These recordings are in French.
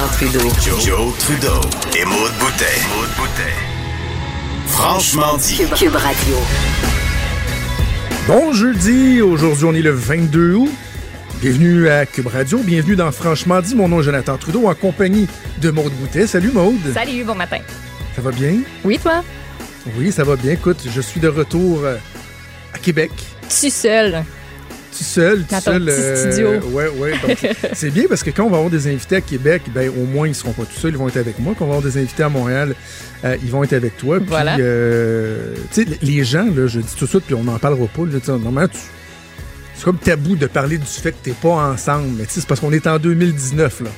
Jonathan Trudeau. Joe, Trudeau et Maude Boutet. Franchement dit. Cube, Cube Radio. Bon jeudi, aujourd'hui on est le 22 août. Bienvenue à Cube Radio, bienvenue dans Franchement dit. Mon nom est Jonathan Trudeau en compagnie de Maude Boutet. Salut Maude. Salut, bon matin. Ça va bien? Oui, toi? Oui, ça va bien. Écoute, je suis de retour euh, à Québec. Tu seul. Tout seul, tout seul. petit studio. ouais, ouais. c'est bien parce que quand on va avoir des invités à Québec, ben au moins ils seront pas tout seuls, ils vont être avec moi. Quand on va avoir des invités à Montréal, euh, ils vont être avec toi. Puis, Voilà. euh, tu sais, les gens, là, je dis tout de suite, puis on n'en parlera pas. Là, normalement, tu- c'est comme tabou de parler du fait que t'es pas ensemble. Mais c'est parce qu'on est en 2019 là.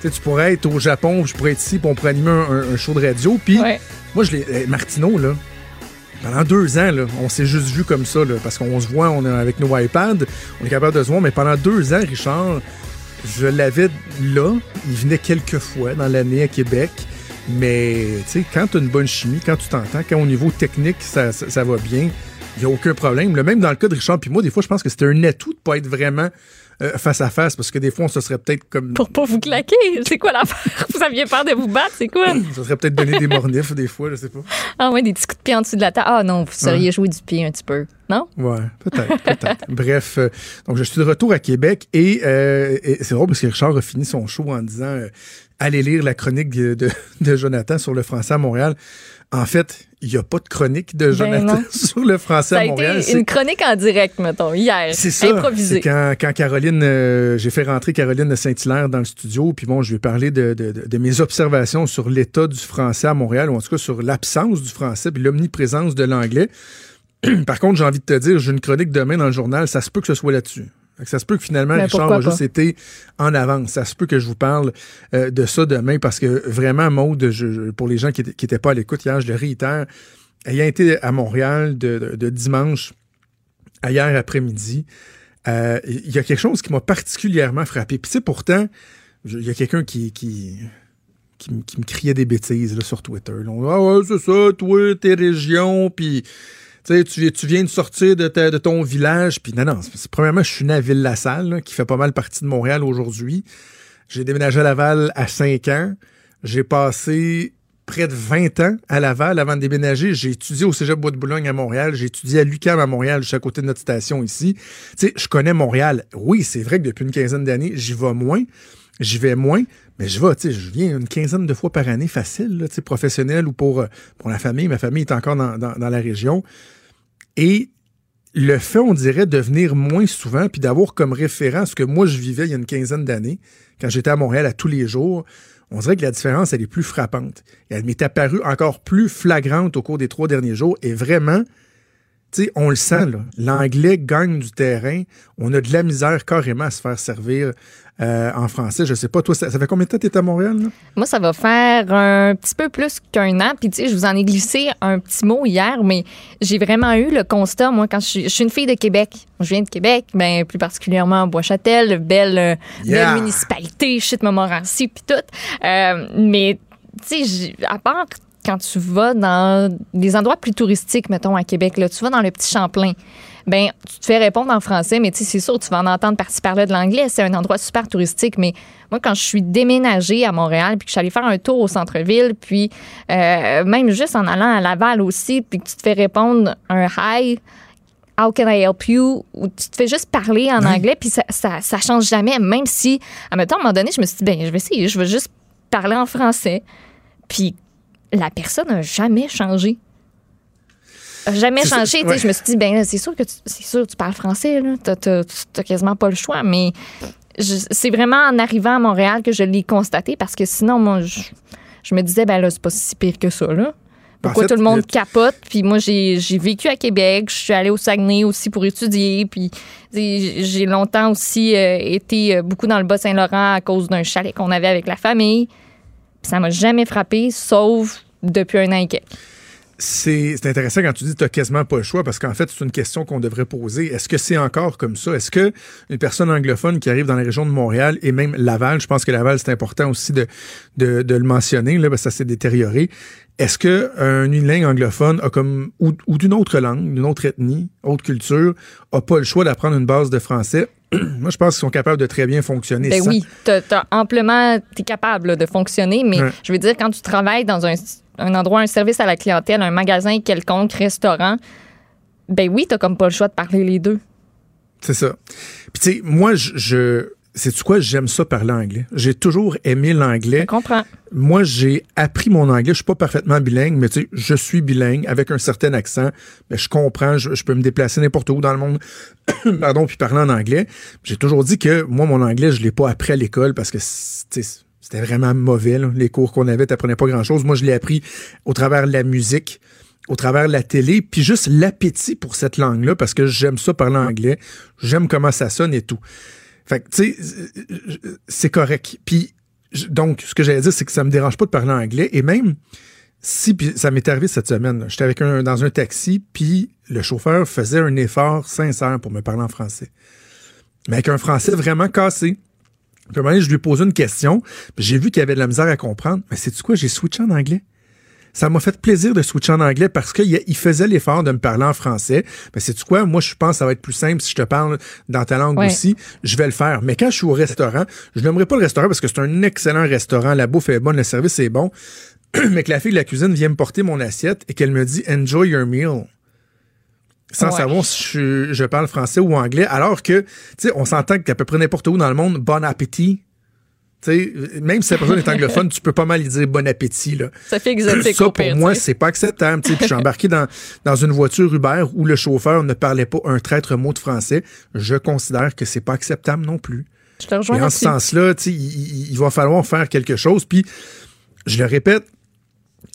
Tu pourrais être au Japon, je pourrais être ici, puis on pourrait animer un, show de radio. Puis Ouais. moi, je l'ai. eh, Martineau, là. Pendant deux ans, on s'est juste vu comme ça, parce qu'on se voit, on est avec nos iPads, on est capable de se voir, mais pendant deux ans, Richard, je l'avais là, il venait quelques fois dans l'année à Québec, mais tu sais, quand tu as une bonne chimie, quand tu t'entends, quand au niveau technique, ça, ça- ça va bien, il n'y a aucun problème. Le même dans le cas de Richard, puis moi, des fois, je pense que c'était un atout de pas être vraiment euh, face à face, parce que des fois, on se serait peut-être comme... Pour pas vous claquer. C'est quoi l'affaire? Vous aviez peur de vous battre? C'est quoi? Ça serait peut-être donné des mornifs, des fois, je sais pas. Ah ouais, des petits coups de pied en dessous de la table. Ah non, vous seriez joué du pied un petit peu. Non? Ouais, peut-être, peut-être. Bref, euh, donc je suis de retour à Québec et, euh, et c'est drôle parce que Richard a fini son show en disant euh, allez lire la chronique de, Jonathan sur le français à Montréal. En fait, il n'y a pas de chronique de Jonathan Ben non. sur le français Ça a à Montréal. été une chronique en direct, mettons, hier. c'est ça. Improvisé. Quand, quand Caroline, euh, j'ai fait rentrer Caroline de Saint-Hilaire dans le studio, puis bon, je lui ai parlé de, de- de- de mes observations sur l'état du français à Montréal, ou en tout cas sur l'absence du français, puis l'omniprésence de l'anglais. Par contre, j'ai envie de te dire, j'ai une chronique demain dans le journal, ça se peut que ce soit là-dessus. Ça se peut que finalement, Ben, Richard a juste été en avance. Ça se peut que je vous parle euh, de ça demain parce que vraiment, Maude, je- pour les gens qui n'étaient pas à l'écoute hier, je le réitère, ayant été à Montréal de, de- de dimanche à hier après-midi, euh, il y a quelque chose qui m'a particulièrement frappé. Puis tu sais, pourtant, il y a quelqu'un qui, qui, qui, me- qui me criait des bêtises là, sur Twitter. là. On dit, ah ouais, c'est ça, toi, tes régions, puis tu viens de sortir de, ton village. Puis non, non, premièrement, je suis né à Ville-la-Salle, qui fait pas mal partie de Montréal aujourd'hui. J'ai déménagé à Laval à 5 ans. J'ai passé près de 20 ans à Laval avant de déménager. J'ai étudié au Cégep Bois de Boulogne à Montréal. J'ai étudié à l'UQAM à Montréal, juste à côté de notre station ici. Tu je connais Montréal. Oui, c'est vrai que depuis une quinzaine d'années, j'y vais moins. J'y vais moins, mais je vais, tu sais, je viens une quinzaine de fois par année facile, tu sais, professionnel ou pour, euh, pour la famille. Ma famille est encore dans, dans- dans la région. Et le fait, on dirait, de venir moins souvent, puis d'avoir comme référent ce que moi je vivais il y a une quinzaine d'années, quand j'étais à Montréal à tous les jours, on dirait que la différence, elle est plus frappante. Elle m'est apparue encore plus flagrante au cours des trois derniers jours. Et vraiment, tu sais, on le sent. L'anglais gagne du terrain. On a de la misère carrément à se faire servir euh, en français. Je sais pas, toi, ça, ça fait combien de temps que tu es à Montréal? Là? Moi, ça va faire un petit peu plus qu'un an. Puis, tu sais, je vous en ai glissé un petit mot hier, mais j'ai vraiment eu le constat, moi, quand je suis, je suis une fille de Québec. Je viens de Québec, ben, plus particulièrement Bois-Châtel, belle, euh, Yeah. belle municipalité, shit, Montmorency, puis tout. Euh, mais, tu sais, à part quand tu vas dans des endroits plus touristiques, mettons, à Québec, là, tu vas dans le petit Champlain, ben tu te fais répondre en français, mais tu sais, c'est sûr, tu vas en entendre par-ci par-là de l'anglais. C'est un endroit super touristique, mais moi, quand je suis déménagée à Montréal, puis que je suis allée faire un tour au centre-ville, puis euh, même juste en allant à Laval aussi, puis que tu te fais répondre un hi, How can I help you? Ou tu te fais juste parler en anglais, puis ça, ça, ça change jamais. Même si, à un moment donné, je me suis dit, ben, je vais essayer, je vais juste parler en français. Puis la personne n'a jamais changé. A Jamais changé. tu ouais. Je me suis dit, ben, c'est sûr que tu, c'est sûr, tu parles français, t'as- t'as quasiment pas le choix. Mais c'est vraiment en arrivant à Montréal que je l'ai constaté parce que sinon, moi, je, je me disais, ben là, c'est pas si pire que ça, là. Pourquoi fait, tout le monde capote? Puis moi, j'ai vécu à Québec. Je suis allée au Saguenay aussi pour étudier. Puis tu j'ai longtemps aussi euh, été euh, beaucoup dans le Bas-Saint-Laurent à cause d'un chalet qu'on avait avec la famille. Ça m'a jamais frappé, sauf depuis un an et quelques. C'est intéressant quand tu dis que tu n'as quasiment pas le choix parce qu'en fait, c'est une question qu'on devrait poser. Est-ce que c'est encore comme ça? Est-ce que une personne anglophone qui arrive dans la région de Montréal et même Laval, je pense que Laval, c'est important aussi de, le mentionner, là, parce que ça s'est détérioré. Est-ce que un anglophone a comme ou, ou d'une autre langue, d'une autre ethnie, autre culture, a pas le choix d'apprendre une base de français moi, je pense qu'ils sont capables de très bien fonctionner. Ben sans. oui, t'as t'as amplement, t'es capable là, de fonctionner, mais Ouais. je veux dire, quand tu travailles dans un, un endroit, un service à la clientèle, un magasin quelconque, restaurant, ben oui, t'as comme pas le choix de parler les deux. C'est ça. Puis tu sais, moi, je, je sais-tu quoi? J'aime ça parler anglais. J'ai toujours aimé l'anglais. Je comprends. Moi, j'ai appris mon anglais. Je suis pas parfaitement bilingue, mais tu sais, je suis bilingue avec un certain accent. Mais je comprends. Je, je peux me déplacer n'importe où dans le monde. Pardon, puis parler en anglais. J'ai toujours dit que moi, mon anglais, je l'ai pas appris à l'école parce que c'est- c'était vraiment mauvais. là. Les cours qu'on avait, t'apprenais pas grand-chose. Moi, je l'ai appris au travers de la musique, au travers de la télé, puis juste l'appétit pour cette langue-là parce que j'aime ça parler anglais. J'aime comment ça sonne et tout. Fait que, tu sais, c'est correct. Puis, donc, ce que j'allais dire, c'est que ça me dérange pas de parler anglais. Et même si, puis ça m'est arrivé cette semaine, j'étais avec un, dans un taxi, puis le chauffeur faisait un effort sincère pour me parler en français. Mais avec un français vraiment cassé. Puis un moment donné, je lui ai posé une question, j'ai vu qu'il avait de la misère à comprendre. Mais c'est tu quoi, j'ai switché en anglais. Ça m'a fait plaisir de switcher en anglais parce qu'il il faisait l'effort de me parler en français. Mais c'est quoi, moi je pense que ça va être plus simple si je te parle dans ta langue Ouais. aussi, je vais le faire. Mais quand je suis au restaurant, je n'aimerais pas le restaurant parce que c'est un excellent restaurant, la bouffe est bonne, le service est bon. mais que la fille de la cuisine vient me porter mon assiette et qu'elle me dit enjoy your meal. Sans Ouais. savoir si je, je parle français ou anglais, alors que, tu sais, on s'entend qu'à peu près n'importe où dans le monde, bon appétit. Même si la personne est anglophone, tu peux pas mal y dire bon appétit, là. Ça fait exotique Ça, pour pire, moi, c'est pas acceptable. Puis je suis embarqué dans, dans une voiture Uber où le chauffeur ne parlait pas un traître mot de français. Je considère que c'est pas acceptable non plus. Je te rejoins Et en ce sens-là, il, il- va falloir faire quelque chose. Puis, je le répète,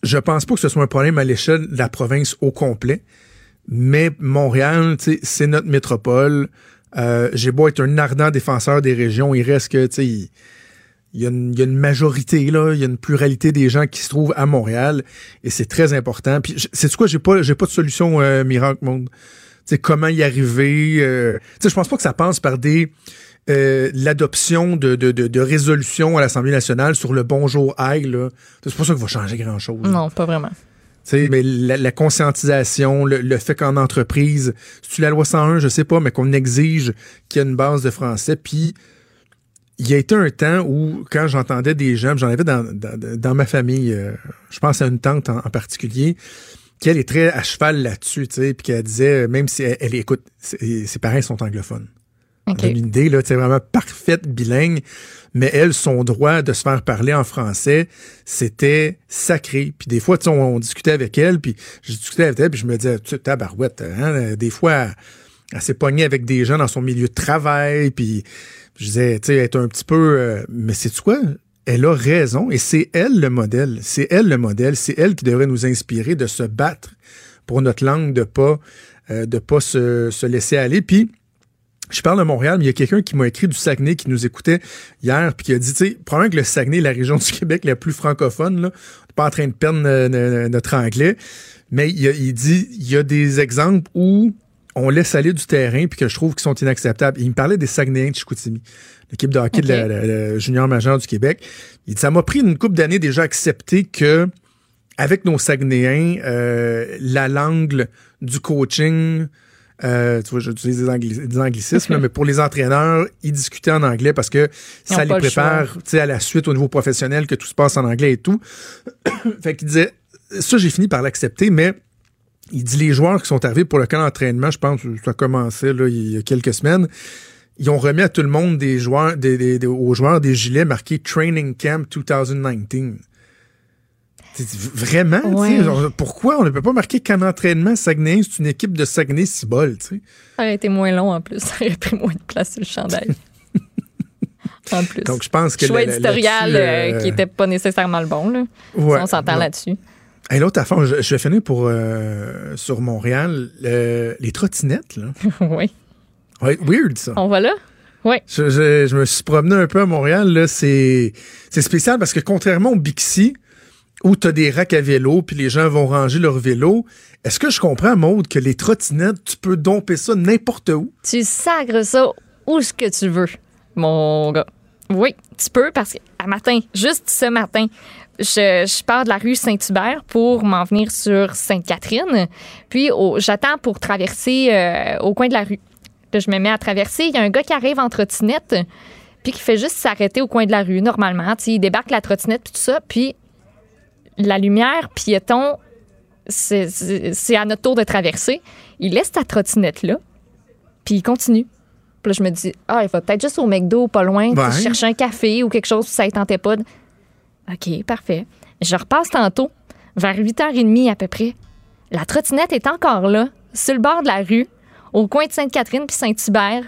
je pense pas que ce soit un problème à l'échelle de la province au complet. Mais Montréal, c'est notre métropole. Euh, J'ai beau être un ardent défenseur des régions, il reste que, tu sais, il, y, a une, il y a une majorité, là, il y a une pluralité des gens qui se trouvent à Montréal et c'est très important. Puis, c'est quoi, j'ai pas, j'ai pas de solution euh, miracle, monde. Tu sais, comment y arriver. euh, tu sais, je pense pas que ça passe par des euh, l'adoption de, de, de, de résolutions à l'Assemblée nationale sur le bonjour là. C'est pas ça qui va changer grand-chose. Non, pas vraiment. Tu mais la, la conscientisation, le, le fait qu'en entreprise, c'est la loi 101, je sais pas, mais qu'on exige qu'il y ait une base de français. Puis, il y a été un temps où, quand j'entendais des gens, j'en avais dans, dans, dans ma famille, euh, je pense à une tante en, en particulier, qui elle est très à cheval là-dessus, tu sais, puis qu'elle disait, même si elle, elle écoute, ses parents sont anglophones. OK. On a une idée, là, c'est vraiment parfaite bilingue, mais elle, son droit de se faire parler en français, c'était sacré. Puis des fois, tu sais, on, on discutait avec elle, puis je discutais avec elle, puis je me disais, tu sais, tabarouette, hein, des fois, elle s'est pognée avec des gens dans son milieu de travail, puis je disais, tu sais, est un petit peu... euh, mais c'est quoi? Elle a raison, et c'est elle le modèle. C'est elle le modèle. C'est elle qui devrait nous inspirer de se battre pour notre langue, de pas, euh, de pas se, se laisser aller. Puis, je parle de Montréal, mais il y a quelqu'un qui m'a écrit du Saguenay qui nous écoutait hier, puis qui a dit, tu sais, probablement que le Saguenay est la région du Québec la plus francophone, là. On n'est pas en train de perdre euh, notre anglais, mais il, a- il dit, il y a des exemples où on laisse aller du terrain, puis que je trouve qu'ils sont inacceptables. Il me parlait des Saguenayens de Chicoutimi, l'équipe de hockey de la, Ok. la- la junior majeure du Québec. Il dit, ça m'a pris une couple d'années déjà à accepter que avec nos Saguenayens, euh, la langue du coaching, euh, tu vois, j'utilise des, angli- des anglicismes, là, mais pour les entraîneurs, ils discutaient en anglais parce que Ils ça les le prépare tu sais, à la suite au niveau professionnel, que tout se passe en anglais et tout. fait qu'il disait, ça, j'ai fini par l'accepter, mais il dit les joueurs qui sont arrivés pour le camp d'entraînement, je pense que ça a commencé là, il y a quelques semaines, ils ont remis à tout le monde des joueurs, des, des- des- aux joueurs des gilets marqués Training Camp 2019. C'est- Vraiment, Ouais. genre, pourquoi on ne peut pas marquer qu'en entraînement, Saguenay, c'est une équipe de Saguenay Cibol, tu sais? Ça aurait été moins long en plus. Ça aurait pris moins de place sur le chandail. en plus. Donc, je pense que... Choix éditorial euh, euh, qui était pas nécessairement le bon. Là. ouais, on s'entend là-dessus. Et l'autre affaire, je, je vais finir pour, euh, sur Montréal, le- les trottinettes, là. oui. Ouais, weird, ça. On va là? Oui. Je, je- je me suis promené un peu à Montréal, là, c'est c'est spécial parce que contrairement au Bixi, où tu as des racks à vélo, puis les gens vont ranger leur vélo, est-ce que je comprends, Maude, que les trottinettes, tu peux domper ça n'importe où? Tu sacres ça où ce que tu veux, mon gars. Oui, tu peux parce qu'à matin, juste ce matin, je, je pars de la rue Saint-Hubert pour m'en venir sur Sainte-Catherine. Puis au- j'attends pour traverser euh, au coin de la rue. Là, je me mets à traverser. Il y a un gars qui arrive en trottinette, puis qui fait juste s'arrêter au coin de la rue, normalement. Il débarque la trottinette, puis tout ça. Puis la lumière piéton, c'est à notre tour de traverser. Il laisse ta trottinette là, puis il continue. Puis là, je me dis, ah, il va peut-être juste au McDo, pas loin, chercher un café ou quelque chose, ça ne tentait pas. de- OK, parfait. Je repasse tantôt, vers 8h30 à peu près. La trottinette est encore là, sur le bord de la rue, au coin de Sainte-Catherine puis Saint-Hubert,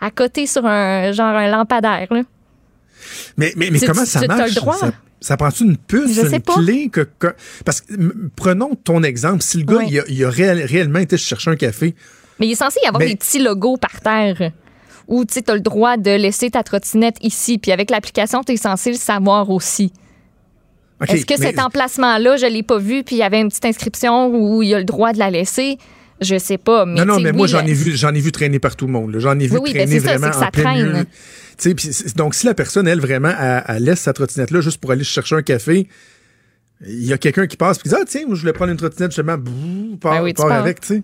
à côté sur un genre un lampadaire. Là. Mais, mais, mais Tu- comment tu- ça tu- marche? le droit. Ça, ça prend-tu une puce, Je sais une pas. clé? Que, que- parce que, prenons ton exemple. Si le gars, il, a, il a réel- réellement été chercher un café, Mais il est censé y avoir Mais- des petits logos par terre où tu as le droit de laisser ta trottinette ici. Puis avec l'application, tu es censé le savoir aussi. Est-ce que mais- cet emplacement-là, je l'ai pas vu, puis il y avait une petite inscription où il y a le droit de la laisser? Je sais pas. Mais non, non, mais moi, oui, j'en ai le- vu, j'en ai vu traîner par tout le monde. J'en ai vu Oui, oui, ben traîner ça, vraiment que ça en plein traîne. milieu. Donc, si la personne, elle, vraiment, elle, elle laisse sa trottinette là juste pour aller chercher un café, il y a quelqu'un qui passe et qui dit Ah, tiens, moi, je voulais prendre une trottinette, justement, bouh, Ben oui, tu part pars. avec, tu sais.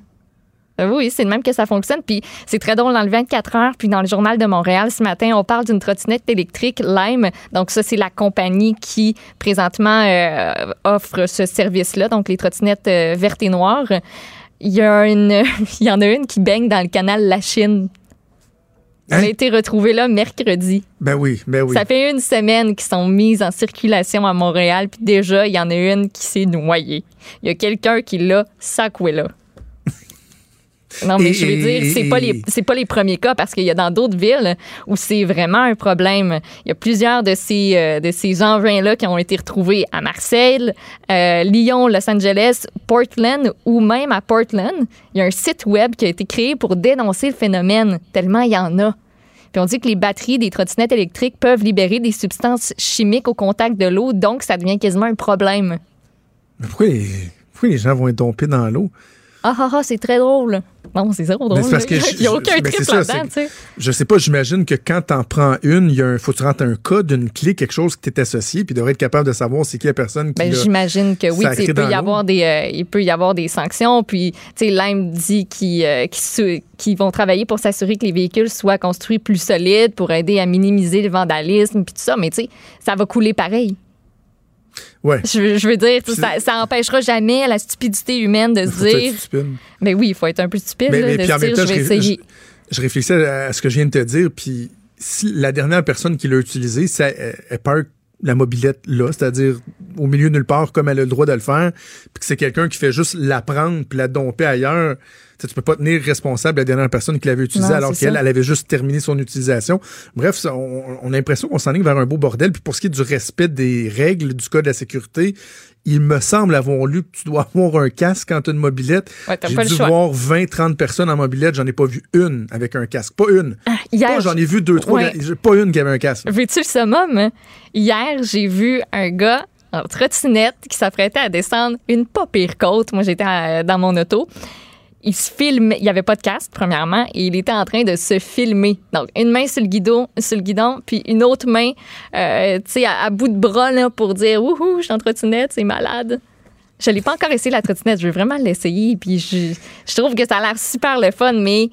Euh, Oui, c'est de même que ça fonctionne. Puis c'est très drôle dans le 24 heures. Puis dans le Journal de Montréal ce matin, on parle d'une trottinette électrique Lime. Donc ça, c'est la compagnie qui présentement euh, offre ce service-là. Donc les trottinettes euh, vertes et noires. Il y, a une, il y en a une qui baigne dans le canal La Chine. Elle Hein? a été retrouvée là mercredi. Ben oui, ben oui. Ça fait une semaine qu'ils sont mises en circulation à Montréal, puis déjà, il y en a une qui s'est noyée. Il y a quelqu'un qui l'a sacoué là. Non, mais Et- je veux dire, c'est pas les c'est pas les premiers cas parce qu'il y a dans d'autres villes où c'est vraiment un problème. Il y a plusieurs de ces euh, de ces engins là qui ont été retrouvés à Marseille, euh, Lyon, Los Angeles, Portland ou même à Portland. Il y a un site web qui a été créé pour dénoncer le phénomène tellement il y en a. Puis on dit que les batteries des trottinettes électriques peuvent libérer des substances chimiques au contact de l'eau, donc ça devient quasiment un problème. Mais pourquoi les, pourquoi les gens vont être dompés dans l'eau? Ah ah ah, c'est très drôle. Non, c'est zéro drôle. Parce que je- Il n'y a aucun trip là-dedans, tu sais. Je sais pas, j'imagine que quand t'en prends une, il y a un, faut que tu rentres un code, une clé, quelque chose qui t'est associé, puis devrait être capable de savoir c'est qui la personne qui Ben, j'imagine que oui, il peut y avoir des euh, il peut y avoir des sanctions puis tu sais Lime dit qu'ils euh, vont travailler pour s'assurer que les véhicules soient construits plus solides pour aider à minimiser le vandalisme puis tout ça mais tu sais ça va couler pareil. Ouais. Je, veux- je veux dire ça, ça empêchera jamais la stupidité humaine de se dire stupide. mais oui, il faut être un peu stupide Mais, là, mais de se dire temps, je vais je, ré- essayer. je- je réfléchissais à ce que je viens de te dire, puis si la dernière personne qui l'a utilisé, ça, elle, parque la mobilette là, c'est-à-dire au milieu de nulle part comme elle a le droit de le faire, puis que c'est quelqu'un qui fait juste la prendre puis la domper ailleurs, tu tu peux pas tenir responsable la dernière personne qui l'avait utilisée Non, alors qu'elle, elle avait juste terminé son utilisation. Bref, ça, on, on a l'impression qu'on s'enligne vers un beau bordel. Puis pour ce qui est du respect des règles du code de la sécurité, il me semble avoir lu que tu dois avoir un casque quand tu as une mobilette. Ouais, J'ai dû choix. voir 20-30 personnes en mobilette, j'en ai pas vu une avec un casque. Pas une. Hier, Pas j'en ai vu deux, trois. Ouais. Pas une qui avait un casque. Veux-tu le summum? Hier, j'ai vu un gars en trottinette qui s'apprêtait à descendre une pas pire côte. Moi, j'étais dans mon auto. Il se filme, il n'y avait pas de casque, premièrement, et il était en train de se filmer. Donc, une main sur le guidon, sur le guidon puis une autre main, euh, tu sais, à, bout de bras, là, pour dire Wouhou, je suis en trottinette, c'est malade. Je l'ai pas encore essayé, la trottinette. Je veux vraiment l'essayer, puis je, je trouve que ça a l'air super le fun, mais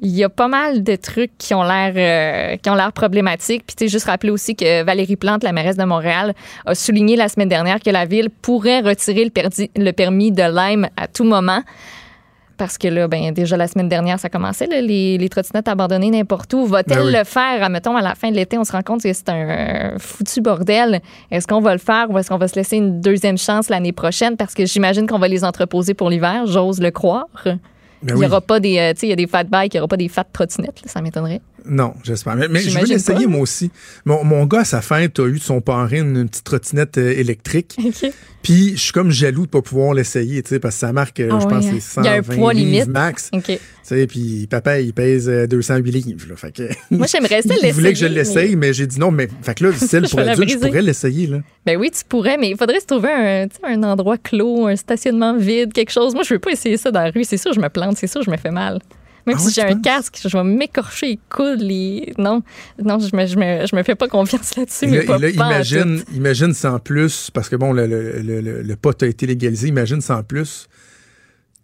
il y a pas mal de trucs qui ont l'air euh, qui ont l'air problématiques. Puis tu sais juste rappeler aussi que Valérie Plante, la mairesse de Montréal, a souligné la semaine dernière que la ville pourrait retirer le, le permis de Lyme à tout moment. Parce que là, ben, déjà la semaine dernière, ça commençait, là, les, les trottinettes abandonnées n'importe où. Va-t-elle Ben oui. le faire? Mettons, à la fin de l'été, on se rend compte que c'est un foutu bordel. Est-ce qu'on va le faire ou est-ce qu'on va se laisser une deuxième chance l'année prochaine? Parce que j'imagine qu'on va les entreposer pour l'hiver, j'ose le croire. Ben Il n'y oui. aura pas des, euh, tu sais, il y a des fat bikes, il n'y aura pas des fat trottinettes, ça m'étonnerait. Non, j'espère. Mais, mais je veux l'essayer moi aussi. Mon, mon gars, à sa fête, a eu de son parrain une, une petite trottinette euh, électrique. Puis je suis comme jaloux de pas pouvoir l'essayer, tu sais, parce que ça marque, euh, Ah je pense, hein. c'est 120 Il y a un poids livres limite. max. OK. Tu sais, puis papa, il pèse euh, 208 livres. Là, fait que, Moi, j'aimerais ça il voulait que je l'essayer, l'essaye, mais, j'ai dit non. Mais fait que là, Je pour adulte, je pourrais l'essayer. là. Ben oui, tu pourrais, mais il faudrait se trouver un, un endroit clos, un stationnement vide, quelque chose. Moi, je veux pas essayer ça dans la rue. C'est sûr, je me plante. C'est sûr, je me fais mal. Même Ah si j'ai un casque, je vais m'écorcher les coudes. Les... Non, non je, me, je, me, je me fais pas confiance là-dessus. Là, là, imagine, imagine sans plus, parce que bon, le, le, le pot a été légalisé, imagine sans plus.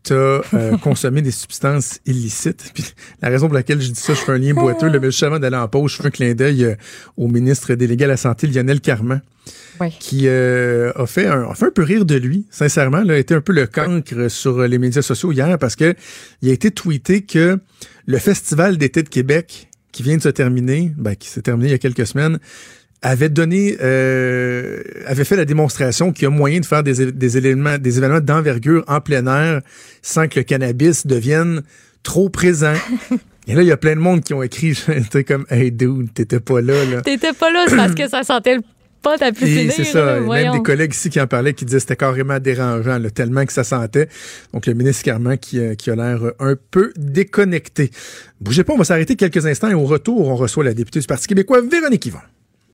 T'as euh, consommé des substances illicites. Puis la raison pour laquelle je dis ça, je fais un lien boiteux. Le juste avant d'aller en pause, je fais un clin d'œil euh, au ministre délégué à la Santé, Lionel Carman, Oui. qui euh, a, fait un, a fait un peu rire de lui, sincèrement. Là, a été un peu le cancre sur les médias sociaux hier parce que il a été tweeté que le Festival d'été de Québec, qui vient de se terminer, ben, qui s'est terminé il y a quelques semaines, avait donné, euh, avait fait la démonstration qu'il y a moyen de faire des, des éléments, des événements d'envergure en plein air sans que le cannabis devienne trop présent. Et là, il y a plein de monde qui ont écrit, j'étais comme, hey dude, t'étais pas là, là. T'étais pas là, c'est parce que ça sentait le Et finir. c'est ça. là, même des collègues ici qui en parlaient qui disaient que c'était carrément dérangeant, là, tellement que ça sentait. Donc, le ministre Carman qui, euh, qui a l'air un peu déconnecté. Bougez pas, on va s'arrêter quelques instants et au retour, on reçoit la députée du Parti québécois, Véronique Yvon.